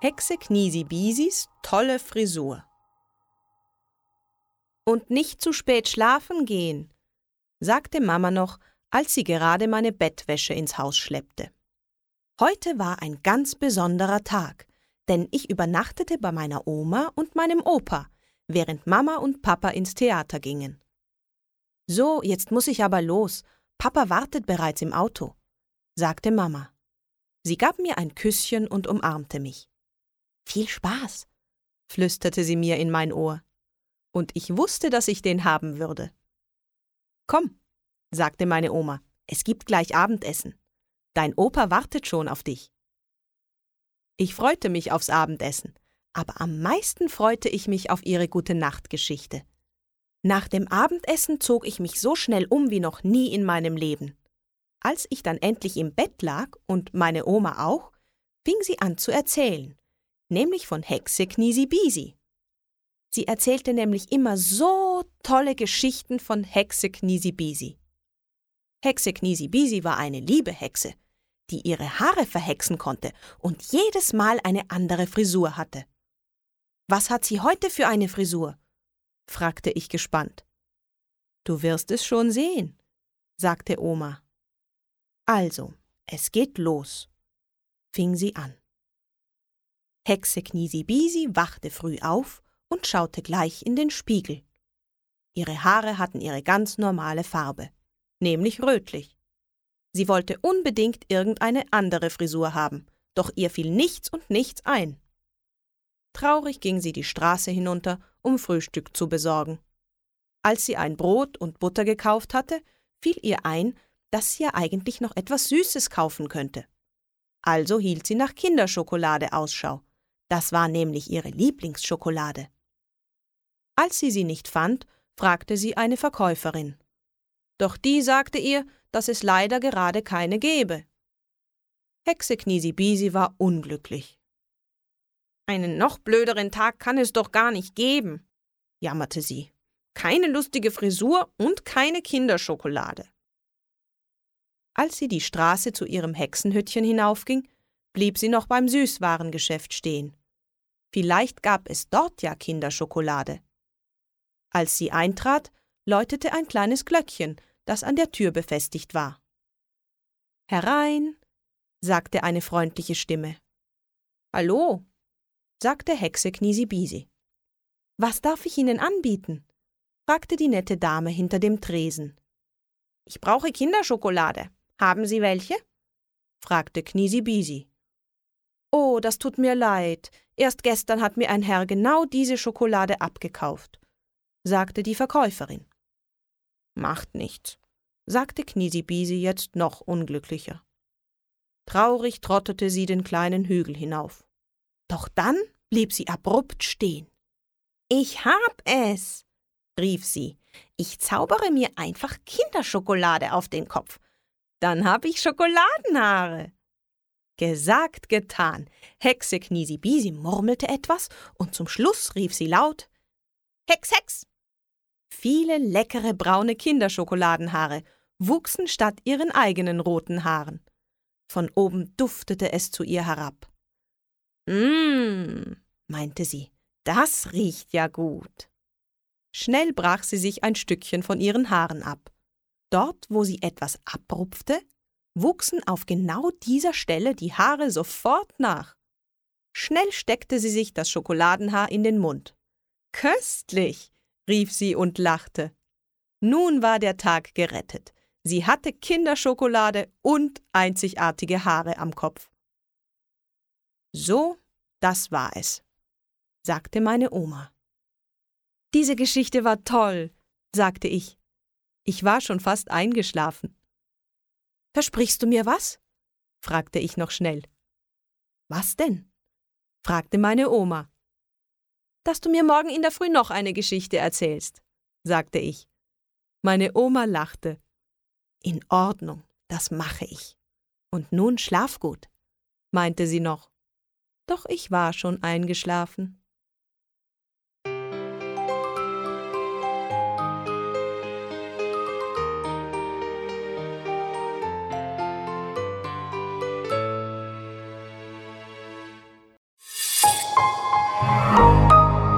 Hexe Kniesibisis tolle Frisur. Und nicht zu spät schlafen gehen, sagte Mama noch, als sie gerade meine Bettwäsche ins Haus schleppte. Heute war ein ganz besonderer Tag, denn ich übernachtete bei meiner Oma und meinem Opa, während Mama und Papa ins Theater gingen. So, jetzt muss ich aber los. Papa wartet bereits im Auto, sagte Mama. Sie gab mir ein Küsschen und umarmte mich. Viel Spaß, flüsterte sie mir in mein Ohr. Und ich wusste, dass ich den haben würde. Komm, sagte meine Oma, es gibt gleich Abendessen. Dein Opa wartet schon auf dich. Ich freute mich aufs Abendessen, aber am meisten freute ich mich auf ihre gute Nachtgeschichte. Nach dem Abendessen zog ich mich so schnell um wie noch nie in meinem Leben. Als ich dann endlich im Bett lag und meine Oma auch, fing sie an zu erzählen nämlich von Hexe Knisibisi. Sie erzählte nämlich immer so tolle Geschichten von Hexe Knisibisi. Hexe Knisibisi war eine liebe Hexe, die ihre Haare verhexen konnte und jedes Mal eine andere Frisur hatte. Was hat sie heute für eine Frisur? Fragte ich gespannt. Du wirst es schon sehen, sagte Oma. Also, es geht los, fing sie an. Hexe Knisibisi wachte früh auf und schaute gleich in den Spiegel. Ihre Haare hatten ihre ganz normale Farbe, nämlich rötlich. Sie wollte unbedingt irgendeine andere Frisur haben, doch ihr fiel nichts und nichts ein. Traurig ging sie die Straße hinunter, um Frühstück zu besorgen. Als sie ein Brot und Butter gekauft hatte, fiel ihr ein, dass sie ja eigentlich noch etwas Süßes kaufen könnte. Also hielt sie nach Kinderschokolade Ausschau das war nämlich ihre Lieblingsschokolade. Als sie sie nicht fand, fragte sie eine Verkäuferin. Doch die sagte ihr, dass es leider gerade keine gäbe. Hexe Knisibisi war unglücklich. Einen noch blöderen Tag kann es doch gar nicht geben, jammerte sie. Keine lustige Frisur und keine Kinderschokolade. Als sie die Straße zu ihrem Hexenhüttchen hinaufging, blieb sie noch beim Süßwarengeschäft stehen. Vielleicht gab es dort ja Kinderschokolade. Als sie eintrat, läutete ein kleines Glöckchen, das an der Tür befestigt war. Herein, sagte eine freundliche Stimme. Hallo, sagte Hexe Knisibisi. Was darf ich Ihnen anbieten? fragte die nette Dame hinter dem Tresen. Ich brauche Kinderschokolade. Haben Sie welche? fragte Knisibisi. Oh, das tut mir leid. Erst gestern hat mir ein Herr genau diese Schokolade abgekauft, sagte die Verkäuferin. Macht nichts, sagte Knisibisi jetzt noch unglücklicher. Traurig trottete sie den kleinen Hügel hinauf. Doch dann blieb sie abrupt stehen. Ich hab es, rief sie. Ich zaubere mir einfach Kinderschokolade auf den Kopf. Dann hab ich Schokoladenhaare. Gesagt, getan. Hexe Knisibisi murmelte etwas und zum Schluss rief sie laut Hex, Hex! Viele leckere braune Kinderschokoladenhaare wuchsen statt ihren eigenen roten Haaren. Von oben duftete es zu ihr herab. Mmm, meinte sie, das riecht ja gut. Schnell brach sie sich ein Stückchen von ihren Haaren ab. Dort, wo sie etwas abrupfte, wuchsen auf genau dieser Stelle die Haare sofort nach. Schnell steckte sie sich das Schokoladenhaar in den Mund. Köstlich, rief sie und lachte. Nun war der Tag gerettet. Sie hatte Kinderschokolade und einzigartige Haare am Kopf. So, das war es, sagte meine Oma. Diese Geschichte war toll, sagte ich. Ich war schon fast eingeschlafen. Versprichst du mir was? fragte ich noch schnell. Was denn? fragte meine Oma. Dass du mir morgen in der Früh noch eine Geschichte erzählst, sagte ich. Meine Oma lachte. In Ordnung, das mache ich. Und nun schlaf gut, meinte sie noch. Doch ich war schon eingeschlafen.